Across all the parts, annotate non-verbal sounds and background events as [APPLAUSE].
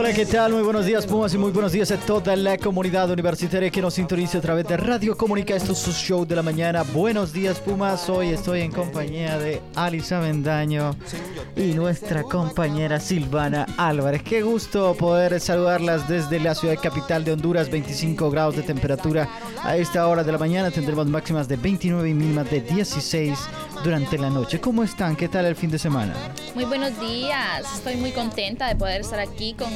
Hola, ¿qué tal? Muy buenos días, Pumas, y muy buenos días a toda la comunidad universitaria que nos sintoniza a través de Radio Comunica. Esto es su show de la mañana. Buenos días, Pumas. Hoy estoy en compañía de Alisa Bendaño y nuestra compañera Silvana Álvarez. Qué gusto poder saludarlas desde la ciudad capital de Honduras. 25 grados de temperatura a esta hora de la mañana. Tendremos máximas de 29 y mínimas de 16 durante la noche. ¿Cómo están? ¿Qué tal el fin de semana? Muy buenos días, estoy muy contenta de poder estar aquí con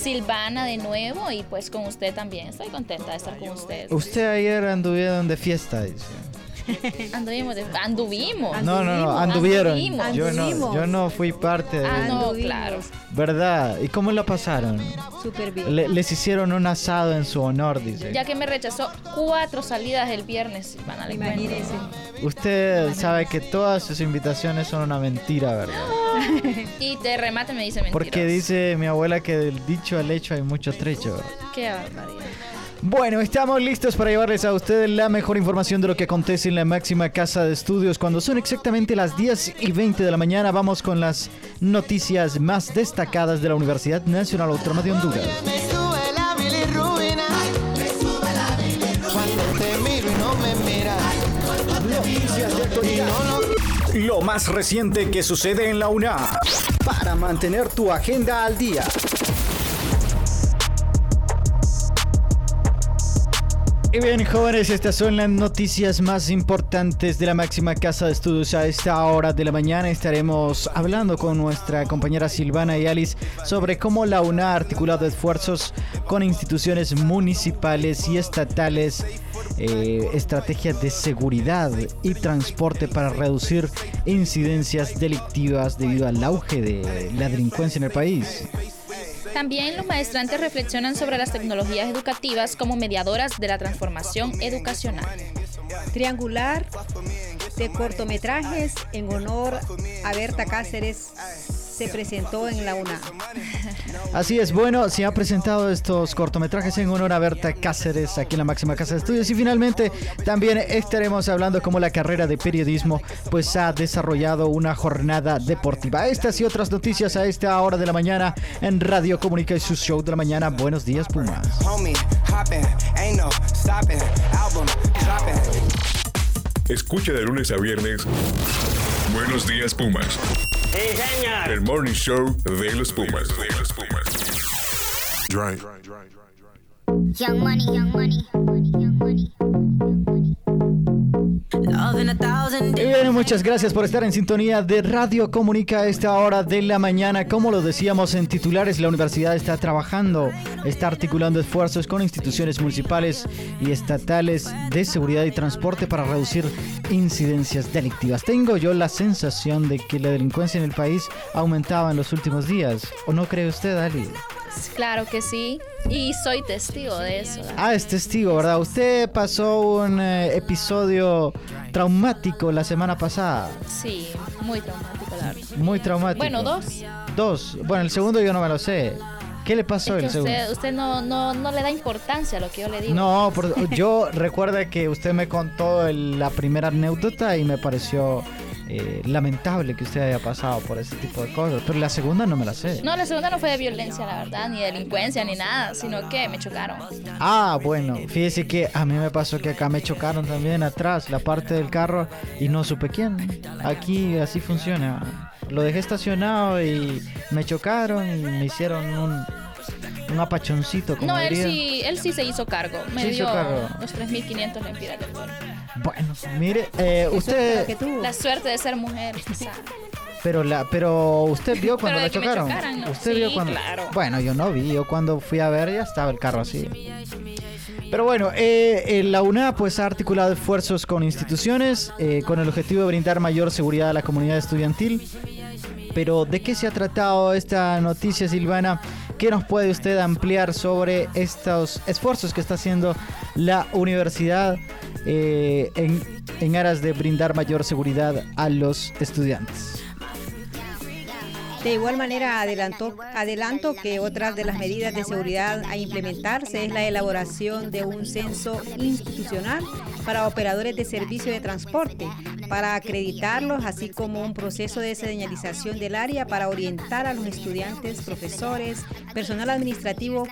Silvana de nuevo y pues con usted también. Estoy contenta de estar con usted. Usted ayer anduvieron de fiesta, dice. [LAUGHS] Anduvimos, de- anduvimos. No, no, no, anduvieron. Anduvimos. Yo no, yo no fui parte de... Ah, no, claro. ¿Verdad? ¿Y cómo la pasaron? Súper bien. Le- les hicieron un asado en su honor, dice. Ya que me rechazó cuatro salidas el viernes, Silvana, le cuento. Imagínese. Usted sabe que todas sus invitaciones son una mentira, ¿verdad? [LAUGHS] Y de remate me dice mentiras. Porque dice mi abuela que del dicho al hecho hay mucho trecho. Qué barbaridad. Bueno, estamos listos para llevarles a ustedes la mejor información de lo que acontece en la máxima casa de estudios. Cuando son exactamente las 10 y 20 de la mañana, vamos con las noticias más destacadas de la Universidad Nacional Autónoma de Honduras. Me sube la bilirrubina. Cuando te miro y no me miras. Noticias de actualidad. Lo más reciente que sucede en la UNA. Para mantener tu agenda al día. Y bien, jóvenes, estas son las noticias más importantes de la máxima casa de estudios. A esta hora de la mañana estaremos hablando con nuestra compañera Silvana y Alice sobre cómo la UNA ha articulado esfuerzos con instituciones municipales y estatales, eh, estrategias de seguridad y transporte para reducir incidencias delictivas debido al auge de la delincuencia en el país. También los maestrantes reflexionan sobre las tecnologías educativas como mediadoras de la transformación educacional. Triangular de cortometrajes en honor a Berta Cáceres se presentó en la UNA. [LAUGHS] Así es, bueno, se han presentado estos cortometrajes en honor a Berta Cáceres aquí en la máxima casa de estudios y finalmente también estaremos hablando cómo la carrera de periodismo pues ha desarrollado una jornada deportiva. Estas y otras noticias a esta hora de la mañana en Radio Comunica y su show de la mañana. Buenos días, Pumas. Homie, hopping, ain't no stopping. Album dropping. Escucha de lunes a viernes. Buenos días, Pumas. El morning show de los Pumas. De los Pumas. Drive. Young money, young money, young money. Bien, muchas gracias por estar en sintonía de Radio Comunica a esta hora de la mañana. Como lo decíamos en titulares, la universidad está trabajando, está articulando esfuerzos con instituciones municipales y estatales de seguridad y transporte para reducir incidencias delictivas. Tengo yo la sensación de que la delincuencia en el país aumentaba en los últimos días. ¿O no cree usted, Ali? Claro que sí, y soy testigo de eso. Ah, es testigo, ¿verdad? Usted pasó un eh, episodio traumático la semana pasada. Sí, muy traumático, la verdad. Muy traumático. Bueno, dos. Dos. Bueno, el segundo yo no me lo sé. ¿Qué le pasó Es que el segundo? usted, usted no, no, no le da importancia a lo que yo le digo. No, por- yo recuerda que usted me contó el- la primera anécdota y me pareció eh, lamentable que usted haya pasado por ese tipo de cosas. Pero la segunda no me la sé. No, la segunda no fue de violencia, la verdad, ni delincuencia, ni nada, sino que me chocaron. Ah, bueno, fíjese que a mí me pasó que acá me chocaron también atrás, la parte del carro, y no supe quién. Aquí así funciona. Lo dejé estacionado y me chocaron y me hicieron un, un apachoncito. Como No, él dirían. sí, él sí se hizo cargo. Me hizo dio cargo. los 3.500 lempiras del gol. Bueno, mire, eh, usted. La suerte de ser mujer. pero la, pero usted vio cuando me chocaron. chocaran, ¿no? Usted Sí, vio cuando. claro. Bueno, yo no vi. Yo cuando fui a ver ya estaba el carro así. Pero bueno, eh, eh, la UNA pues ha articulado esfuerzos con instituciones eh, con el objetivo de brindar mayor seguridad a la comunidad estudiantil. Pero ¿de qué se ha tratado esta noticia, Silvana? ¿Qué nos puede usted ampliar sobre estos esfuerzos que está haciendo la universidad eh, en aras de brindar mayor seguridad a los estudiantes. De igual manera, adelantó, adelanto que otra de las medidas de seguridad a implementarse es la elaboración de un censo institucional para operadores de servicio de transporte, para acreditarlos, así como un proceso de señalización del área para orientar a los estudiantes, profesores, personal administrativo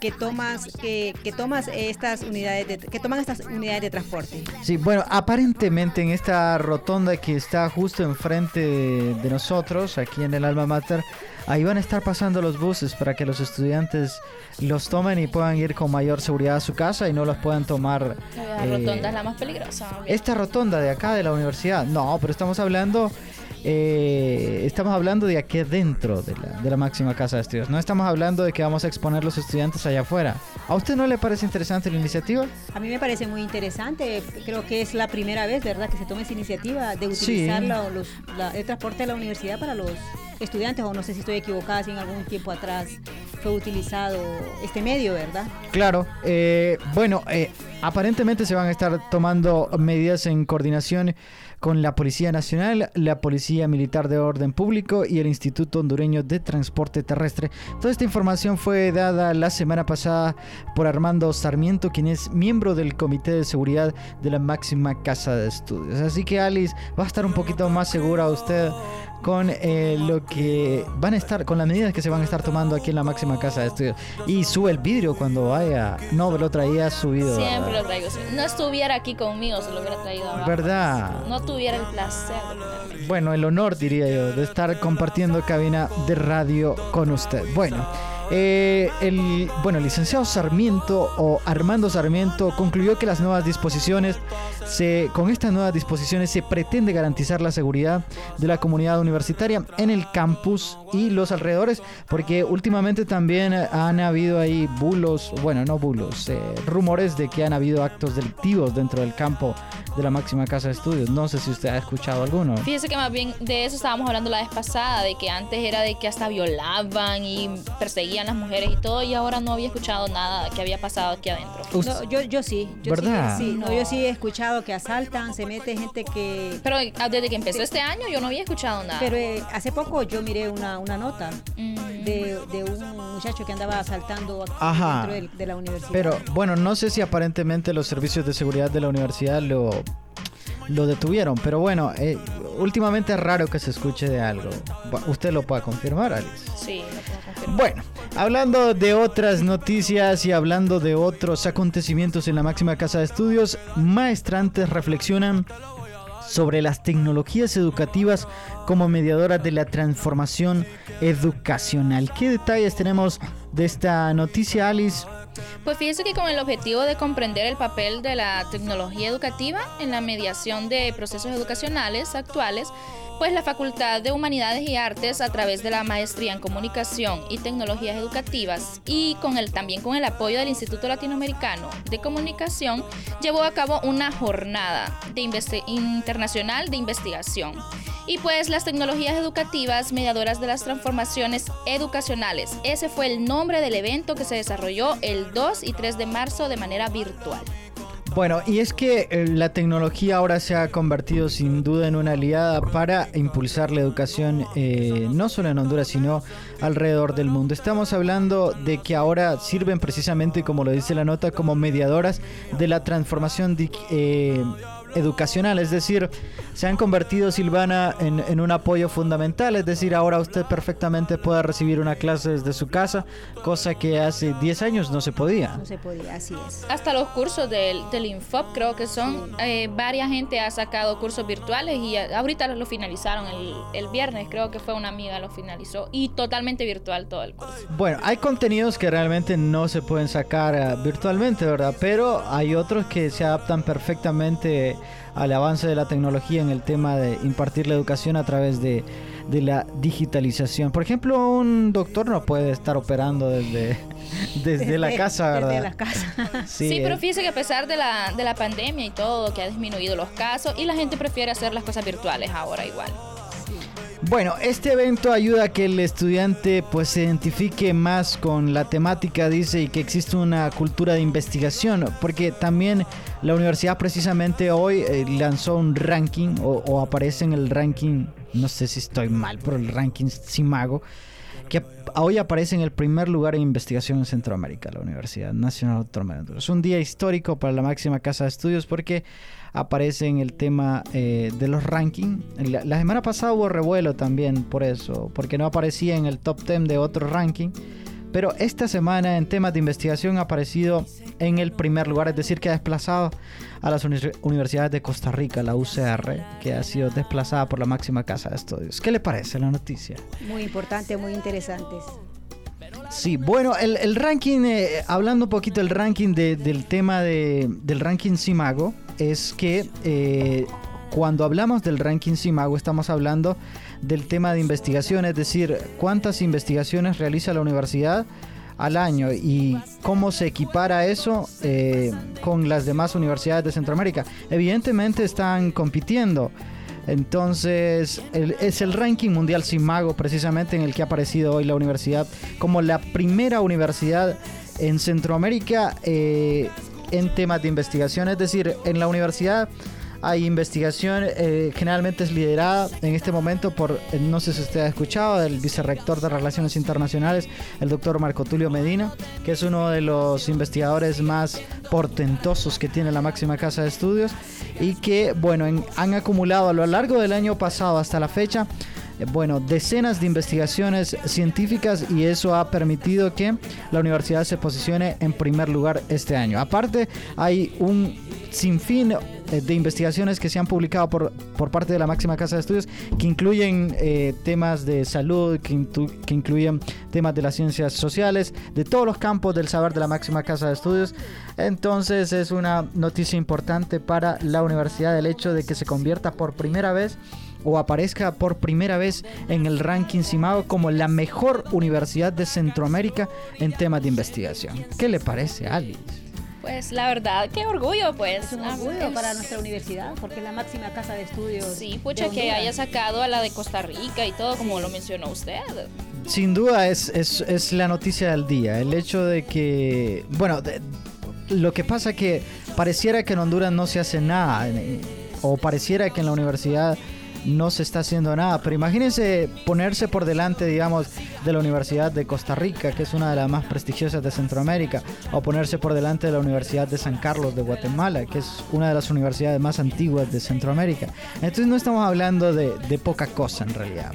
que tomas que, que tomas estas unidades de, que toman estas unidades de transporte. Sí, bueno, aparentemente en esta rotonda que está justo enfrente de, de nosotros, aquí en el Alma Mater, ahí van a estar pasando los buses para que los estudiantes los tomen y puedan ir con mayor seguridad a su casa y no los puedan tomar. La eh, rotonda es la más peligrosa. esta rotonda de acá de la universidad. No, pero estamos hablando. Eh, estamos hablando de aquí dentro de la, de la máxima casa de estudios. No estamos hablando de que vamos a exponer los estudiantes allá afuera. ¿A usted no le parece interesante la iniciativa? A mí me parece muy interesante, creo que es la primera vez, ¿verdad?, que se tome esa iniciativa de utilizar Sí. la- los- la- el transporte de la universidad para los estudiantes, o no sé si estoy equivocada, si en algún tiempo atrás fue utilizado este medio, ¿verdad? Claro, eh, bueno, eh, aparentemente se van a estar tomando medidas en coordinación con la Policía Nacional, la Policía Militar de Orden Público y el Instituto Hondureño de Transporte Terrestre. Toda esta información fue dada la semana pasada por Armando Sarmiento, quien es miembro del Comité de Seguridad de la máxima casa de estudios. Así que Alice va a estar un poquito más segura usted con eh, lo que van a estar, con las medidas que se van a estar tomando aquí en la máxima casa de estudios. Y sube el vidrio cuando vaya. No, lo traía subido. Siempre lo traigo. No estuviera aquí conmigo, se lo hubiera traído abajo. ¿Verdad? No tuviera el placer. Bueno, el honor, diría yo, de estar compartiendo cabina de radio con usted. Bueno, eh, el, bueno, licenciado Sarmiento o Armando Sarmiento concluyó que las nuevas disposiciones, se, con estas nuevas disposiciones se pretende garantizar la seguridad de la comunidad universitaria en el campus y los alrededores, porque últimamente también han habido ahí bulos, bueno, no bulos, eh, rumores de que han habido actos delictivos dentro del campo de la máxima casa de estudios. No sé si usted ha escuchado alguno. Fíjese que más bien de eso estábamos hablando la vez pasada, de que antes era de que hasta violaban y perseguían a las mujeres y todo, y ahora no había escuchado nada que había pasado aquí adentro. No, yo, yo sí, yo ¿Verdad? sí, sí, no, yo sí he escuchado que asaltan, se mete gente que... Pero ah, desde que empezó este año yo no había escuchado nada. Pero eh, hace poco yo miré una, una nota Mm. de, de un muchacho que andaba asaltando Ajá. dentro del- de, la universidad. Pero bueno, no sé si aparentemente los servicios de seguridad de la universidad lo, lo detuvieron, pero bueno, eh, últimamente es raro que se escuche de algo. Usted lo puede confirmar, Alice. Sí, lo puedo confirmar. Bueno, hablando de otras noticias y hablando de otros acontecimientos en la máxima casa de estudios, maestrantes reflexionan sobre las tecnologías educativas como mediadoras de la transformación educacional. ¿Qué detalles tenemos de esta noticia, Alice? Pues fíjese que con el objetivo de comprender el papel de la tecnología educativa en la mediación de procesos educacionales actuales, pues la Facultad de Humanidades y Artes a través de la maestría en comunicación y tecnologías educativas y también con el apoyo del Instituto Latinoamericano de Comunicación llevó a cabo una jornada de internacional de investigación. Y pues las tecnologías educativas mediadoras de las transformaciones educacionales. Ese fue el nombre del evento que se desarrolló el 2 y 3 de marzo de manera virtual. Bueno, y es que eh, la tecnología ahora se ha convertido sin duda en una aliada para impulsar la educación eh, no solo en Honduras, sino alrededor del mundo. Estamos hablando de que ahora sirven precisamente, como lo dice la nota, como mediadoras de la transformación eh, educacional, es decir, se han convertido, Silvana, en, en un apoyo fundamental, es decir, ahora usted perfectamente puede recibir una clase desde su casa, cosa que hace 10 años no se podía. No se podía, así es. Hasta los cursos del, del Infop creo que son, eh, varias gente ha sacado cursos virtuales y a- ahorita lo finalizaron el, el viernes, creo que fue una amiga lo finalizó y totalmente virtual todo el curso. Bueno, hay contenidos que realmente no se pueden sacar eh, virtualmente, ¿verdad? Pero hay otros que se adaptan perfectamente al avance de la tecnología en el tema de impartir la educación a través de, de la digitalización. Por ejemplo, un doctor no puede estar operando desde, [LAUGHS] desde la casa, ¿verdad? Desde la casa. [LAUGHS] Sí, pero fíjese que a pesar de la, de la pandemia y todo, que ha disminuido los casos y la gente prefiere hacer las cosas virtuales ahora igual. Bueno, este evento ayuda a que el estudiante pues se identifique más con la temática, dice, y que existe una cultura de investigación, porque también la universidad precisamente hoy eh, lanzó un ranking o, o, aparece en el ranking, no sé si estoy mal, pero el ranking Simago, que hoy aparece en el primer lugar en investigación en Centroamérica, la Universidad Nacional Autónoma de Honduras. Es un día histórico para la máxima casa de estudios porque aparece en el tema eh, de los rankings. La, la, semana pasada hubo revuelo también por eso, porque no aparecía en el top 10 de otro ranking. Pero esta semana en temas de investigación ha aparecido en el primer lugar, es decir, que ha desplazado a las universidades de Costa Rica, la UCR, que ha sido desplazada por la máxima casa de estudios. ¿Qué le parece la noticia? Muy importante, muy interesantes. Sí, bueno, el, el ranking, eh, hablando un poquito del ranking de, del tema de, del ranking Simago, es que eh, cuando hablamos del ranking Simago estamos hablando del tema de investigación, es decir, cuántas investigaciones realiza la universidad al año y cómo se equipara eso eh, con las demás universidades de Centroamérica. Evidentemente están compitiendo. Entonces, es el ranking mundial Simago precisamente en el que ha aparecido hoy la universidad como la primera universidad en Centroamérica eh, en temas de investigación. Es decir, en la universidad hay investigación, eh, generalmente es liderada en este momento por, eh, no sé si usted ha escuchado, el vicerrector de Relaciones Internacionales, el doctor Marco Tulio Medina, que es uno de los investigadores más portentosos que tiene la máxima casa de estudios y que, bueno, en, han acumulado a lo largo del año pasado hasta la fecha bueno, decenas de investigaciones científicas y eso ha permitido que la universidad se posicione en primer lugar este año. Aparte, hay un sinfín eh, de investigaciones que se han publicado por, por parte de la máxima casa de estudios que incluyen eh, temas de salud, que, que, incluyen temas de las ciencias sociales, de todos los campos del saber de la máxima casa de estudios. Entonces es una noticia importante para la universidad el hecho de que se convierta por primera vez o aparezca por primera vez en el ranking CIMAGO como la mejor universidad de Centroamérica en temas de investigación. ¿Qué le parece, Alice? Pues la verdad, qué orgullo, pues. Es un orgullo para nuestra universidad, porque es la máxima casa de estudios. Sí, pucha, que haya sacado a la de Costa Rica y todo, como lo mencionó usted. Sin duda es, es, es la noticia del día, el hecho de que, bueno, de, lo que pasa que pareciera que en Honduras no se hace nada, o pareciera que en la universidad no se está haciendo nada. Pero imagínense ponerse por delante, digamos, de la Universidad de Costa Rica, que es una de las más prestigiosas de Centroamérica, o ponerse por delante de la Universidad de San Carlos de Guatemala, que es una de las universidades más antiguas de Centroamérica. Entonces no estamos hablando de, de poca cosa en realidad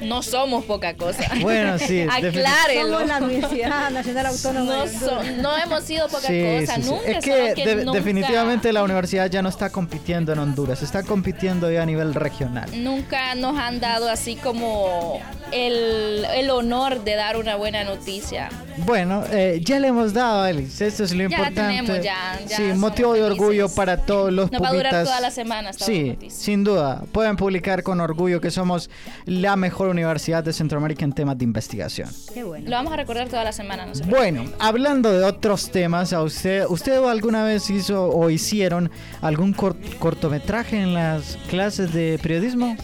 no somos poca cosa. Bueno, sí. [LAUGHS] Aclárelo. Somos la Universidad Nacional Autónoma. No, so, no hemos sido poca sí, cosa, sí, sí. nunca. Es que, que de, nunca... definitivamente la universidad ya no está compitiendo en Honduras, está compitiendo ya a nivel regional. Nunca nos han dado así como el, el honor de dar una buena noticia. Bueno, eh, ya le hemos dado, Alice, eso es lo ya importante. Tenemos, ya, ya sí, motivo de orgullo para todos los Nos va a durar toda la semana. Sí, sin duda. Pueden publicar con orgullo que somos la mejor universidad de Centroamérica en temas de investigación. Qué bueno. Lo vamos a recordar toda la semana. No bueno, hablando de otros temas, ¿a usted, ¿usted alguna vez hizo o hicieron algún cort cortometraje en las clases de periodismo?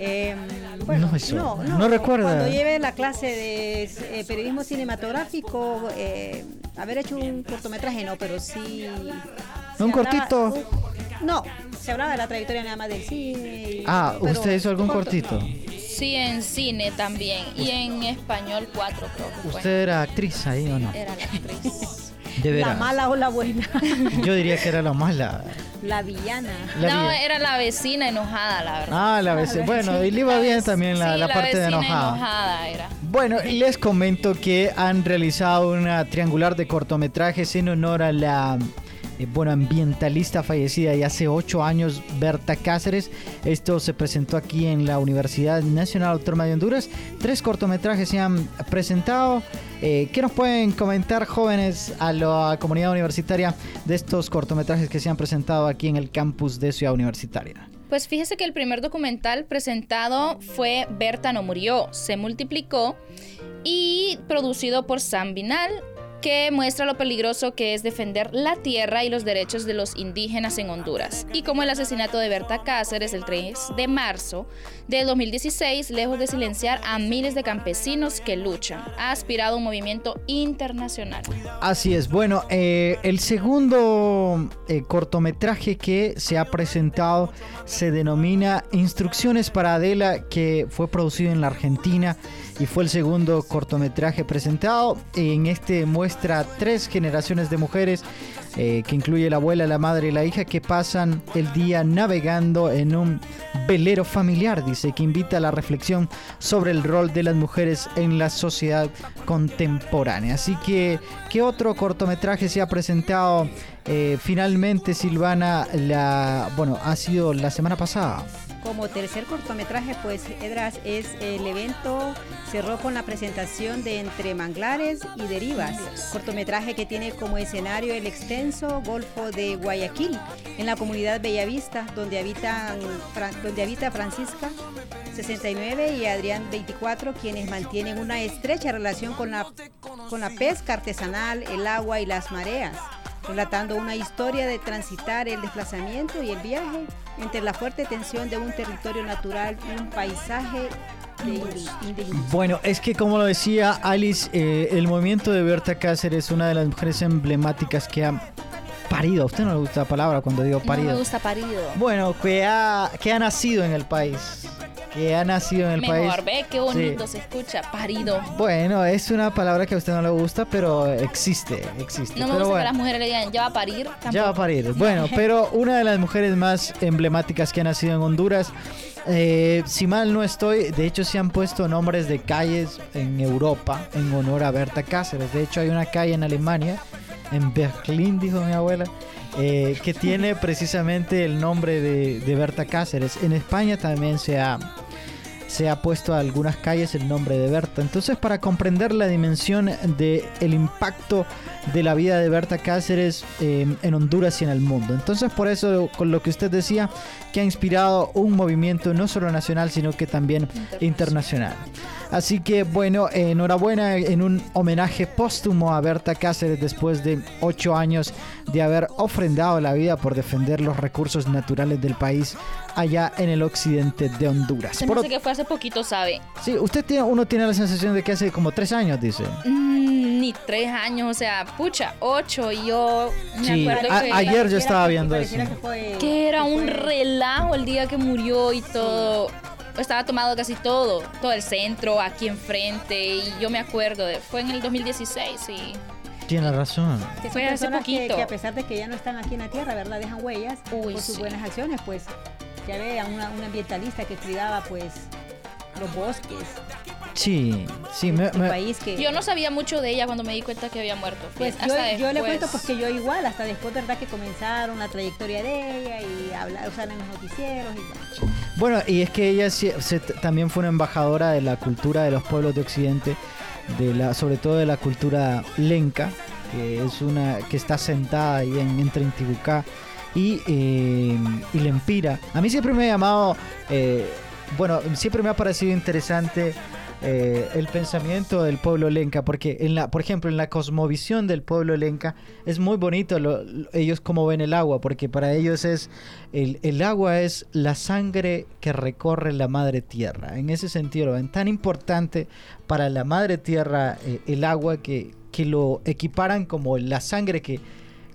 Eh, bueno, no, eso, no, no, no, recuerda. Cuando lleve la clase de eh, periodismo cinematográfico, eh, haber hecho un cortometraje, no, pero sí. ¿Un cortito? Hablaba, uh, no, se hablaba de la trayectoria nada más del cine. Y, ah, ¿usted hizo algún corto, cortito? Sí, en cine también. Y en español cuatro, creo que ¿Usted fue. era actriz ahí o no? Era la actriz. [LAUGHS] De veras. ¿La mala o la buena? [LAUGHS] Yo diría que era la mala. La villana. La no, era la vecina enojada, la verdad. Ah, la vecina. Bueno, y le iba bien también la, Sí, la parte de vecina enojada. enojada era. Bueno, y les comento que han realizado una triangular de cortometrajes en honor a la eh, bueno, ambientalista fallecida ya hace ocho años, Berta Cáceres. Esto se presentó aquí en la Universidad Nacional Autónoma de Honduras. Tres cortometrajes se han presentado. Eh, ¿Qué nos pueden comentar jóvenes a la comunidad universitaria de estos cortometrajes que se han presentado aquí en el campus de Ciudad Universitaria? Pues fíjese que el primer documental presentado fue Berta no murió, se multiplicó y producido por Sam Binal que muestra lo peligroso que es defender la tierra y los derechos de los indígenas en Honduras. Y como el asesinato de Berta Cáceres el 3 de marzo de 2016, lejos de silenciar a miles de campesinos que luchan, ha aspirado a un movimiento internacional. Así es. Bueno, eh, el segundo eh, cortometraje que se ha presentado se denomina Instrucciones para Adela, que fue producido en la Argentina y fue el segundo cortometraje presentado. En este muestra tres generaciones de mujeres, eh, que incluye la abuela, la madre y la hija, que pasan el día navegando en un velero familiar, dice, que invita a la reflexión sobre el rol de las mujeres en la sociedad contemporánea. Así que, ¿qué otro cortometraje se ha presentado? Eh, finalmente, Silvana, la, bueno, ha sido la semana pasada. Como tercer cortometraje, pues Edras es el evento, cerró con la presentación de Entre Manglares y Derivas, cortometraje que tiene como escenario el extenso Golfo de Guayaquil, en la comunidad Bellavista, donde, habitan, donde habita Francisca 69 y Adrián 24, quienes mantienen una estrecha relación con la, con la pesca artesanal, el agua y las mareas relatando una historia de transitar el desplazamiento y el viaje entre la fuerte tensión de un territorio natural y un paisaje bueno, es que como lo decía Alice, eh, el movimiento de Berta Cáceres es una de las mujeres emblemáticas que ha parido. ¿A usted no le gusta la palabra cuando digo parido? No me gusta parido. Bueno, que ha, que ha nacido en el país que ha nacido en el país. Mejor, ve qué bonito se escucha, parido. Bueno, es una palabra que a usted no le gusta, pero existe, existe. No me pero gusta bueno. que las mujeres le digan, ya va a parir. Tampoco. Ya va a parir. [LAUGHS] Bueno, pero una de las mujeres más emblemáticas que ha nacido en Honduras, eh, si mal no estoy, de hecho se han puesto nombres de calles en Europa en honor a Berta Cáceres. De hecho hay una calle en Alemania, en Berlín, dijo mi abuela. eh, que tiene precisamente el nombre de, de Berta Cáceres. En España también se ha, se ha puesto a algunas calles el nombre de Berta. Entonces, para comprender la dimensión del el impacto de la vida de Berta Cáceres eh, en Honduras y en el mundo. Entonces, por eso, con lo que usted decía, que ha inspirado un movimiento no solo nacional, sino que también internacional. Así que, bueno, enhorabuena en un homenaje póstumo a Berta Cáceres después de ocho años de haber ofrendado la vida por defender los recursos naturales del país allá en el occidente de Honduras. Se me Por hace que fue hace poquito, ¿sabe? Sí, usted tiene, uno tiene la sensación de que hace como tres años, dice. Mm, ni tres años, o sea, pucha, ocho. Y yo me Sí, acuerdo a- que, ayer yo estaba viendo eso. Que fue- que era que un fue- relajo el día que murió y todo. Estaba tomado casi todo, todo el centro, aquí enfrente. Y yo me acuerdo, de, fue en el 2016 y Tiene razón. que Fue hace que- poquito. Que, a pesar de que ya no están aquí en la tierra, ¿verdad? Dejan huellas Uy, por sus sí. buenas acciones, pues. Ya vean, una, un ambientalista que cuidaba, pues, los bosques, Sí, sí, me, el me- país que... yo no sabía mucho de ella cuando me di cuenta que había muerto. Pues yo, Hasta yo le cuento porque yo igual, hasta después, ¿verdad? Que comenzaron la trayectoria de ella y hablar, usar en los noticieros y bueno. Bueno, y es que ella sí- se- también fue una embajadora de la cultura de los pueblos de Occidente, de la, sobre todo de la cultura lenca, que es una que está sentada ahí en, entre Intibucá y, eh, y Lempira. A mí siempre me ha llamado, eh, bueno, siempre me ha parecido interesante eh, el pensamiento del pueblo lenca, porque en la, por ejemplo, en la cosmovisión del pueblo lenca es muy bonito lo- lo- ellos cómo ven el agua, porque para ellos es el, el agua es la sangre que recorre la madre tierra. En ese sentido lo ven tan importante para la madre tierra eh, el agua que, que lo equiparan como la sangre que,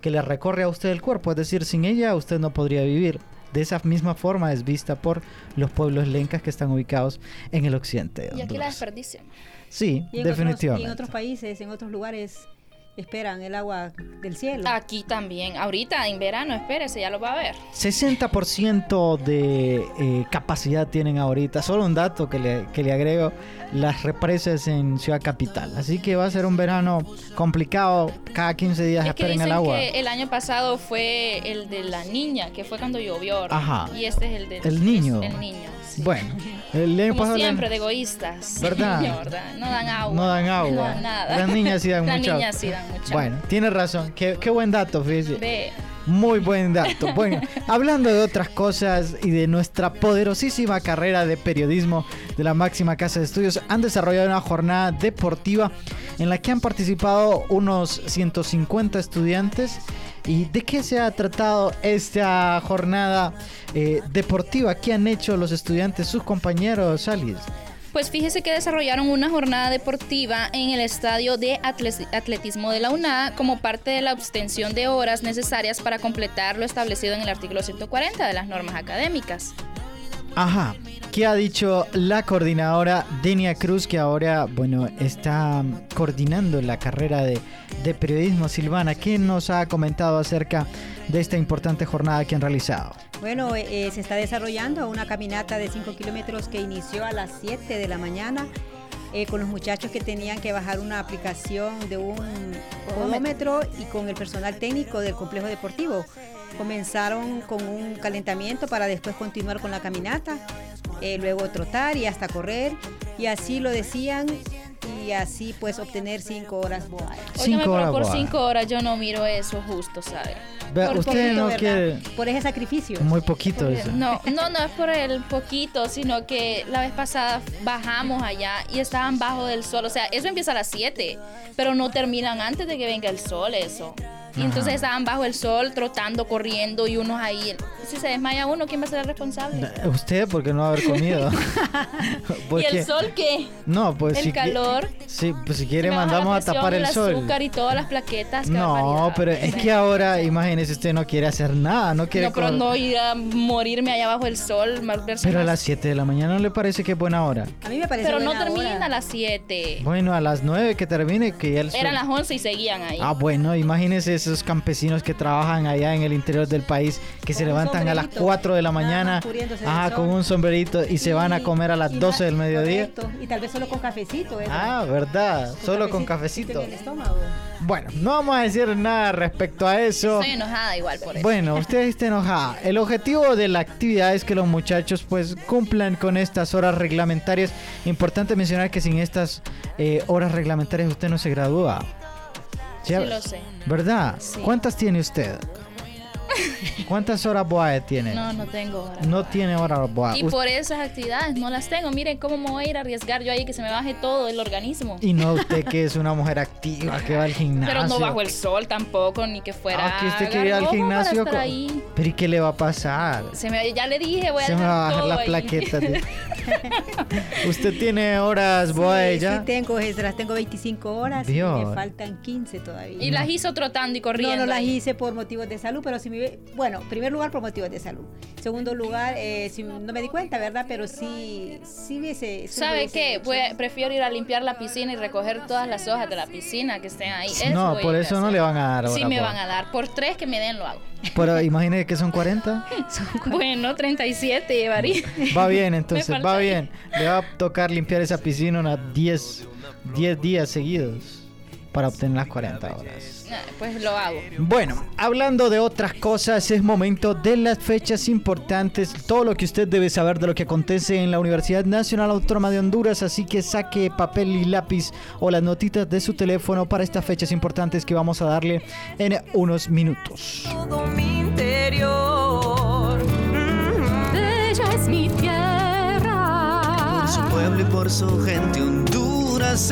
que le recorre a usted el cuerpo, es decir, sin ella usted no podría vivir. De esa misma forma es vista por los pueblos lencas que están ubicados en el occidente de Y aquí la desperdician. Sí, Y en, otros, y definitivamente. en otros países, en otros lugares, esperan el agua del cielo. Aquí también. Ahorita en verano, espérese, ya lo va a ver. 60% de eh, capacidad tienen ahorita. Solo un dato que le, que le agrego, las represas en Ciudad Capital. Así que va a ser un verano complicado. Cada 15 días Es que esperen dicen el agua. que el año pasado fue el de la niña, que fue cuando llovió. Ajá. Y este es el del El niño. es El niño. Sí. Bueno, el año Como pasado siempre, de egoístas. [LAUGHS] ¿Verdad? ¿verdad? No dan agua. no dan agua. No dan nada. Las niñas sí dan Las mucho. niñas sí dan mucho. Bueno, tiene razón. Qué, qué buen dato, fíjese. Ve. Muy buen dato. Bueno, hablando de otras cosas y de nuestra poderosísima carrera de periodismo de la máxima casa de estudios, han desarrollado una jornada deportiva en la que han participado unos 150 estudiantes. ¿Y de qué se ha tratado esta jornada eh, deportiva? ¿Qué han hecho los estudiantes, sus compañeros, Alice? Pues fíjese que desarrollaron una jornada deportiva en el estadio de atletismo de la UNA como parte de la abstención de horas necesarias para completar lo establecido en el artículo 140 de las normas académicas. Ajá. ¿Qué ha dicho la coordinadora Denia Cruz, que ahora, bueno, está coordinando la carrera de, de periodismo Silvana? ¿Qué nos ha comentado acerca de esta importante jornada que han realizado? Bueno, eh, se está desarrollando una caminata de 5 kilómetros que inició a las 7 de la mañana eh, con los muchachos que tenían que bajar una aplicación de un podómetro y con el personal técnico del complejo deportivo. Comenzaron con un calentamiento para después continuar con la caminata, eh, luego trotar y hasta correr. Y así lo decían y así pues obtener cinco horas boas. Cinco horas por cinco horas yo no miro eso justo, ¿sabe? Por usted no quiere... Por ese sacrificio. Muy poquito eso. No, no, no es por el poquito, sino que la vez pasada bajamos allá y estaban bajo del sol. O sea, eso empieza a las 7, pero no terminan antes de que venga el sol, eso. Y entonces estaban bajo el sol, trotando, corriendo y unos ahí. Si se desmaya uno, ¿quién va a ser el responsable? Usted, porque no haber comido. [LAUGHS] [LAUGHS] ¿Y el sol qué? No, pues el calor. Sí, pues si quiere mandamos a tapar el, sol. El azúcar y todas las plaquetas. No, pero es que ahora, imagínese, usted no quiere hacer nada, no quiere. No, pero no ir a morirme allá bajo el sol, Pero a las 7 de la mañana no le parece que es buena hora. A mí me parece Pero no termina a las 7. Bueno, a las 9 que termine, que ya el sol... Eran las 11 y seguían ahí. Ah, bueno, imagínese esos campesinos que trabajan allá en el interior del país, que se levantan a las 4 de la mañana, con un sombrerito y se van a comer a las 12 del mediodía. Y tal vez solo con cafecito. ¿eh? Ah, verdad, solo con cafecito. Bueno, no vamos a decir nada respecto a eso. Estoy enojada igual por eso. Bueno, usted [LAUGHS] está enojada. El objetivo de la actividad es que los muchachos pues cumplan con estas horas reglamentarias. Importante mencionar que sin estas eh, horas reglamentarias usted no se gradúa. Sí, lo sé. ¿Verdad? ¿Cuántas tiene usted? [LAUGHS] ¿Cuántas horas BOAE tiene? No, no tengo horas. No tiene horas BOAE. Y por esas actividades no las tengo. Miren cómo me voy a ir a arriesgar yo ahí que se me baje todo el organismo. Y no usted que es una mujer activa, que va al gimnasio. Pero no bajo el sol tampoco, ni que fuera. Ah, que usted quiere ir al gimnasio. Pero ¿y qué le va a pasar? Se me, ya le dije, voy a Se me va a bajar la plaqueta. [LAUGHS] ¿Usted tiene horas BOAE ya? Sí, tengo extras, tengo 25 horas. Dios. Y me faltan 15 todavía. ¿Y las hizo trotando y corriendo? No, no las hice por motivos de salud, pero si me bueno, primer lugar por motivos de salud. Segundo lugar, eh, si no me di cuenta, ¿verdad? Pero sí, sí hubiese... ¿Sabe qué? prefiero ir a limpiar la piscina y recoger todas las hojas de la piscina que estén ahí. no, por eso no le van a dar. Sí, me van a dar. Por tres que me den, lo hago. Pero [LAUGHS] imagínese que son 40. Bueno, 37 llevaría. Va bien, [LAUGHS] entonces, va bien. Le va a tocar limpiar esa piscina unas 10, 10 días seguidos para obtener las 40 horas. Pues lo hago. Bueno, hablando de otras cosas, es momento de las fechas importantes, todo lo que usted debe saber de lo que acontece en la Universidad Nacional Autónoma de Honduras, así que saque papel y lápiz o las notitas de su teléfono para estas fechas importantes que vamos a darle en unos minutos. Todo mi interior, ella es mi tierra. Por su pueblo y por su gente Honduras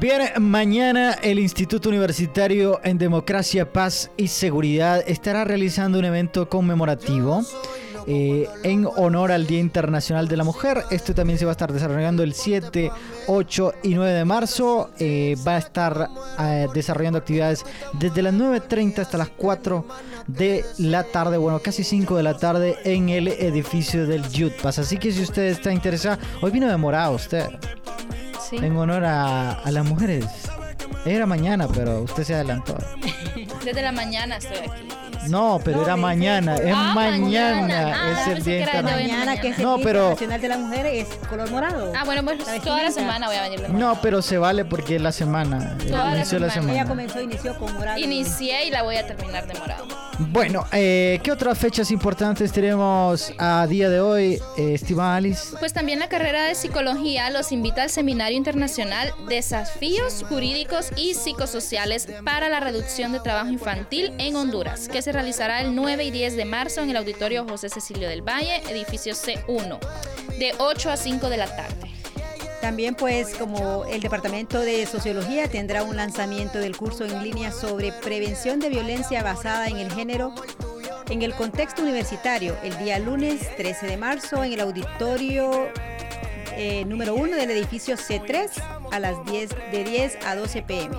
Bien, mañana el Instituto Universitario en Democracia, Paz y Seguridad estará realizando un evento conmemorativo eh, en honor al Día Internacional de la Mujer. Esto también se va a estar desarrollando el 7, 8 y 9 de marzo. Eh, va a estar eh, desarrollando actividades desde las 9.30 hasta las 4 de la tarde, bueno, casi 5 de la tarde en el edificio del Jutpas. Así que si usted está interesado, hoy vino demorado usted. Sí. En honor a, a las mujeres. Era mañana, pero usted se adelantó. [LAUGHS] Desde la mañana estoy aquí. No, pero era mañana. Es Ah, mañana. mañana. Ah, es el pensé Día. Internacional. Mañana, que es el No, Día pero- Internacional de la Mujer, es color morado. Ah, bueno, pues La toda la semana voy a venir de morado. No, pero se vale porque es la semana. Toda la Inició la semana. Ella semana. comenzó, inició con morado. Inicié y la voy a terminar de morado. Bueno, eh, ¿qué otras fechas importantes tenemos a día de hoy, eh, estimada Alice? Pues también la carrera de psicología los invita al Seminario Internacional Desafíos Jurídicos y Psicosociales para la Reducción de Trabajo Infantil en Honduras, que se realizará el 9 y 10 de marzo en el Auditorio José Cecilio del Valle, edificio C1, de 8 a 5 de la tarde. También pues como el Departamento de Sociología tendrá un lanzamiento del curso en línea sobre prevención de violencia basada en el género en el contexto universitario el día lunes 13 de marzo en el auditorio eh, número 1 del edificio C3 a las 10 de 10 a 12 pm.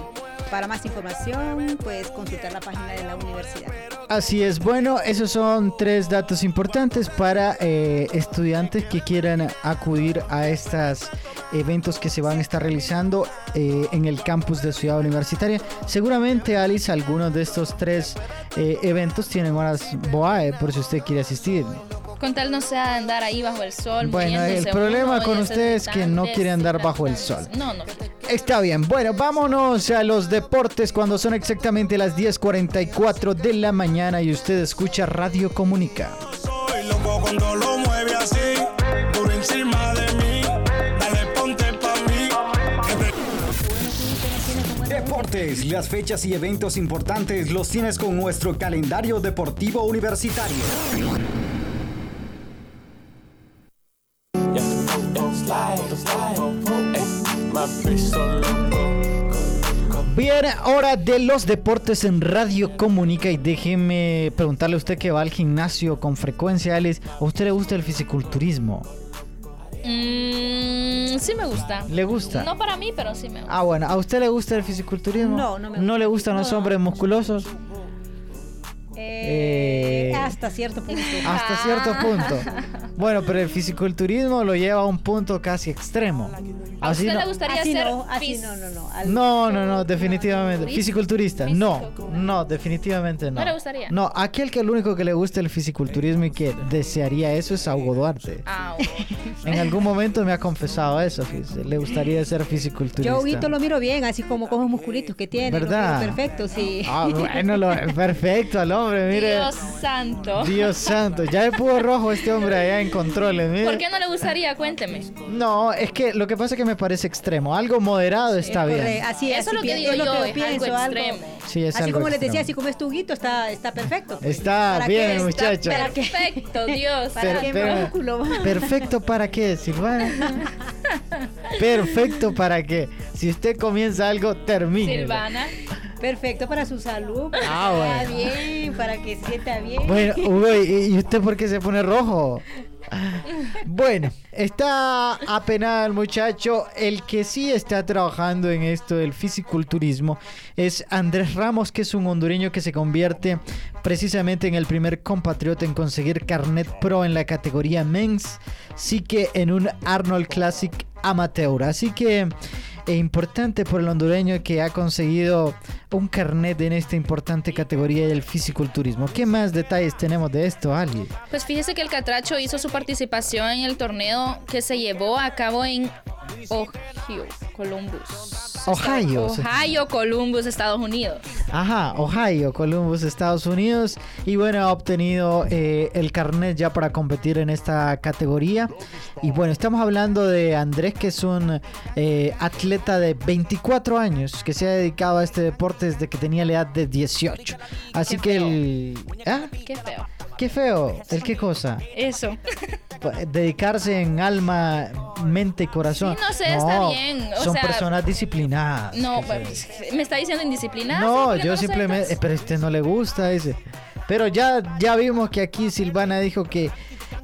Para más información puedes consultar la página de la universidad. Así es, bueno, esos son tres datos importantes para eh, estudiantes que quieran acudir a estos eventos que se van a estar realizando eh, en el campus de Ciudad Universitaria. Seguramente, Alice, algunos de estos tres eh, eventos tienen horas BOAE, por si usted quiere asistir. Con tal no sea andar ahí bajo el sol. Bueno, el problema uno, con y usted es que no quiere andar bajo el sol. No, no. Está bien, bueno, vámonos a los deportes cuando son exactamente las 10.44 de la mañana y usted escucha Radio Comunica. Soy loco cuando lo mueve así, por encima de mí. Deportes, las fechas y eventos importantes los tienes con nuestro calendario deportivo universitario. Bien, hora de los deportes en Radio Comunica y déjeme preguntarle a usted que va al gimnasio con frecuencia, Alex, ¿a usted le gusta el fisiculturismo? Mm, sí me gusta. ¿Le gusta? No para mí, pero sí me gusta. Ah, bueno, ¿a usted le gusta el fisiculturismo? No, no me ¿No gusta. le gustan los hombres musculosos? Eh, Eh, hasta cierto punto. Hasta cierto punto. Bueno, pero el fisiculturismo lo lleva a un punto casi extremo. ¿A Así usted no- le gustaría Así ser no, así no, no, no. Al- No, no, no, definitivamente. Fis- Fisiculturista, no, no, definitivamente no. ¿No le gustaría? No, aquel que el único que le gusta el fisiculturismo y que desearía eso es Hugo Duarte. Ah. En algún momento me ha confesado eso, le gustaría ser fisiculturista. Yo Huguito lo miro bien, así como con los musculitos que tiene. ¿Verdad? perfecto, sí. Ah, bueno, lo, [LAUGHS] perfecto al hombre, mire. Dios santo. Dios santo, ya le pudo rojo este hombre allá en controles, mire. ¿Por qué no le gustaría? Cuénteme. No, es que lo que pasa es que me parece extremo. Algo moderado está bien. Así Eso así es lo que digo lo yo, que es pienso, algo extremo. Sí, es así algo como les decía, así como es tu Huguito, está, está perfecto. Está ¿Para bien, muchacho. Está perfecto, Dios. ¿Para Per- qué músculo? Perfecto para qué, Silvana. [LAUGHS] Perfecto para qué. Si usted comienza algo, termine. Silvana. Perfecto para su salud. Para Ah, que bueno. bien, para que sienta bien. Bueno, [LAUGHS] Hugo, ¿y y usted por qué se pone rojo? Bueno, está apenado el muchacho. El que sí está trabajando en esto del fisiculturismo es Andrés Ramos, que es un hondureño que se convierte precisamente en el primer compatriota en conseguir carnet pro en la categoría Men's, sí que en un Arnold Classic Amateur. Así que es importante por el hondureño que ha conseguido un carnet en esta importante categoría del fisiculturismo. ¿Qué más detalles tenemos de esto, Ali? Pues fíjese que el Catracho hizo su participación en el torneo que se llevó a cabo en Ohio, Columbus. Ohio. Ohio, Columbus, Estados Unidos. Ajá, Ohio, Columbus, Estados Unidos. Y bueno, ha obtenido eh, el carnet ya para competir en esta categoría. Y bueno, estamos hablando de Andrés, que es un eh, atleta de 24 años, que se ha dedicado a este deporte desde que tenía la edad de 18. Así Qué que el... ¿Ah? Qué feo. Qué feo. ¿El qué cosa? Eso. Dedicarse en alma, mente y corazón. Sí, no sé, está bien, o son sea, personas disciplinadas. No, pues, me está diciendo indisciplinada. No, yo no simplemente, pero a este no le gusta ese. Pero ya, ya vimos que aquí Silvana dijo que,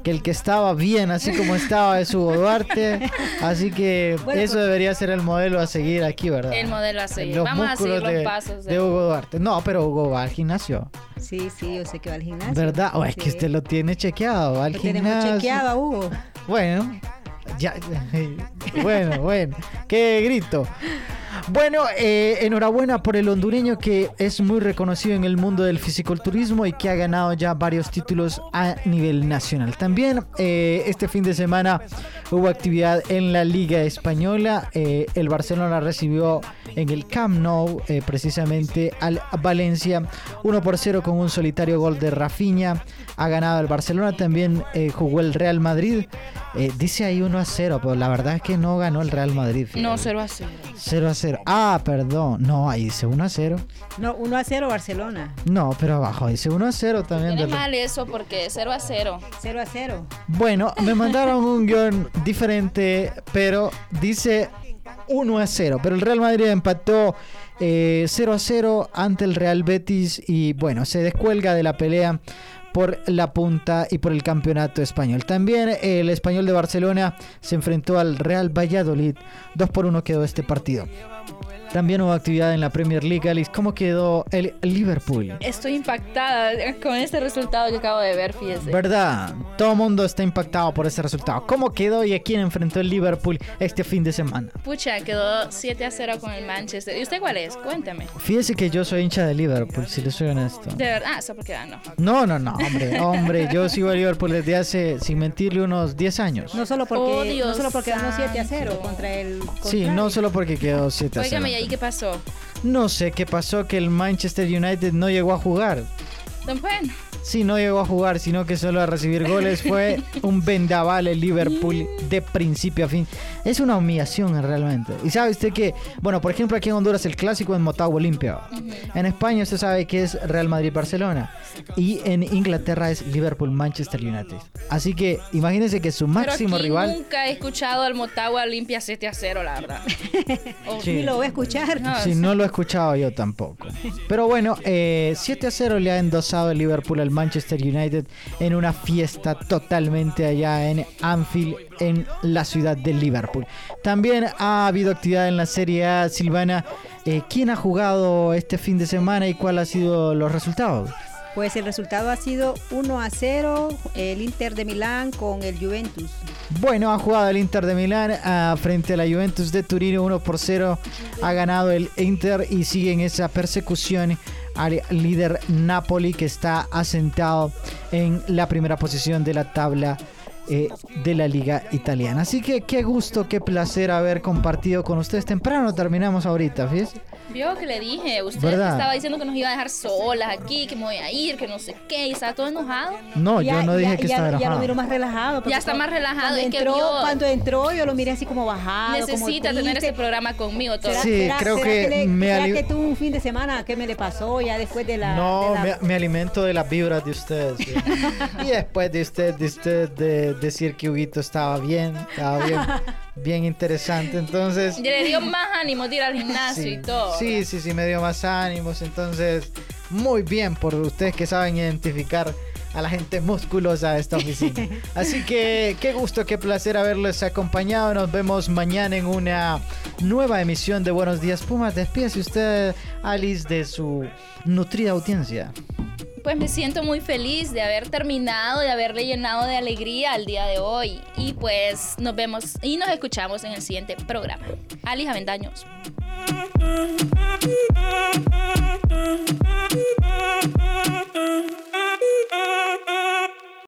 que el que estaba bien, así como estaba, es Hugo Duarte. Así que Bueno, eso pues- debería ser el modelo a seguir aquí, ¿verdad? El modelo a seguir. Los Vamos a seguir músculos los de, pasos. de Hugo Duarte. No, pero Hugo va al gimnasio, Sí, sí, yo sé que va al gimnasio. ¿verdad? O es que usted lo tiene chequeado, va al Lo tenemos gimnasio. chequeado, a Hugo. Bueno, ya. [LAUGHS] Bueno, bueno. Qué grito. Bueno, eh, enhorabuena por el hondureño que es muy reconocido en el mundo del fisiculturismo y que ha ganado ya varios títulos a nivel nacional. También eh, este fin de semana hubo actividad en la Liga Española. Eh, el Barcelona recibió en el Camp Nou precisamente al Valencia 1 por 0 con un solitario gol de Rafinha. Ha ganado el Barcelona, también jugó el Real Madrid. dice ahí 1 a 0, pero la verdad es que no ganó el Real Madrid. No, 0 a 0. 0 a 0. Ah, perdón. No, ahí dice 1 a 0. No, 1 a 0 Barcelona. No, pero abajo dice 1 a 0 también. Tiene mal eso porque 0 a 0. 0 a 0. Bueno, me [LAUGHS] mandaron un guion diferente, pero dice 1 a 0. Pero el Real Madrid empató eh, 0 a 0 ante el Real Betis y bueno, se descuelga de la pelea por la punta y por el campeonato español. También el español de Barcelona se enfrentó al Real Valladolid. 2 por 1 quedó este partido. También hubo actividad en la Premier League. Alice, ¿cómo quedó el Liverpool? Estoy impactada con este resultado que acabo de ver, fíjese. ¿Verdad? Todo el mundo está impactado por ese resultado. ¿Cómo quedó y a quién enfrentó el Liverpool este fin de semana? Pucha, quedó 7 a 0 con el Manchester. ¿Y usted cuál es? Cuéntame. Fíjese que yo soy hincha de Liverpool, si le soy honesto. De verdad, ah, eso porque ganó. No, no, no, hombre, hombre, yo sigo a Liverpool desde hace, sin mentirle, unos 10 años. No solo porque, no solo porque ganó 7 a 0 contra el. Sí, no solo porque quedó 7 a 0. Óigame, ¿y ahí qué pasó? No sé qué pasó que el Manchester United no llegó a jugar. Don Juan. Sí, no llegó a jugar, sino que solo a recibir goles. Fue [LAUGHS] un vendaval el Liverpool de principio a fin. Es una humillación realmente. Y sabe usted que, bueno, por ejemplo, aquí en Honduras el clásico es Motagua Olimpia. En España usted sabe que es Real Madrid-Barcelona. Y en Inglaterra es Liverpool-Manchester United. Así que imagínense que su máximo Pero aquí rival. Nunca he escuchado al Motagua Olimpia 7 a 0, la verdad. [LAUGHS] Sí. lo voy a escuchar. Sí, no lo he escuchado yo tampoco. Pero bueno, eh, 7 a 0 le ha endosado el Liverpool al Manchester United en una fiesta totalmente allá en Anfield, en la ciudad de Liverpool. También ha habido actividad en la Serie A, Silvana. Eh, ¿Quién ha jugado este fin de semana y cuáles han sido los resultados? Pues el resultado ha sido 1 a 0 el Inter de Milán con el Juventus. Bueno, ha jugado el Inter de Milán ah, frente a la Juventus de Turín 1 por 0. Ha ganado el Inter y sigue en esa persecución líder Napoli que está asentado en la primera posición de la tabla eh, de la liga italiana. Así que qué gusto, qué placer haber compartido con ustedes. Temprano terminamos ahorita, fíjense. Vio que le dije, usted ¿Verdad? estaba diciendo que nos iba a dejar solas aquí, que me voy a ir, que no sé qué, y estaba todo enojado. No, yo no dije que estaba Ya lo enojado. miro más relajado. Ya está más relajado, Cuando es que entró, vio- cuando entró, yo lo miré así como bajado. como Necesita tener triste. ese programa conmigo todo. ¿Será- Sí, será- creo será que le- me que tuvo un fin de semana? ¿Qué me le pasó ya después de la... No, de la- me, me alimento de las vibras de ustedes. sí. [LAUGHS] y después de usted, de usted de decir que Huguito estaba bien, estaba bien, [LAUGHS] bien interesante. Entonces, le dio más ánimo de ir al gimnasio sí, y todo. sí, sí, sí, me dio más ánimos. Entonces, muy bien por ustedes que saben identificar a la gente musculosa de esta oficina. [LAUGHS] Así que qué gusto, qué placer haberles acompañado. Nos vemos mañana en una nueva emisión de Buenos Días Pumas. Despídase usted, Alice, de su nutrida audiencia pues me siento muy feliz de haber terminado, de haberle llenado de alegría al día de hoy. Y pues nos vemos y nos escuchamos en el siguiente programa. Alicia Vendaños. [LAUGHS]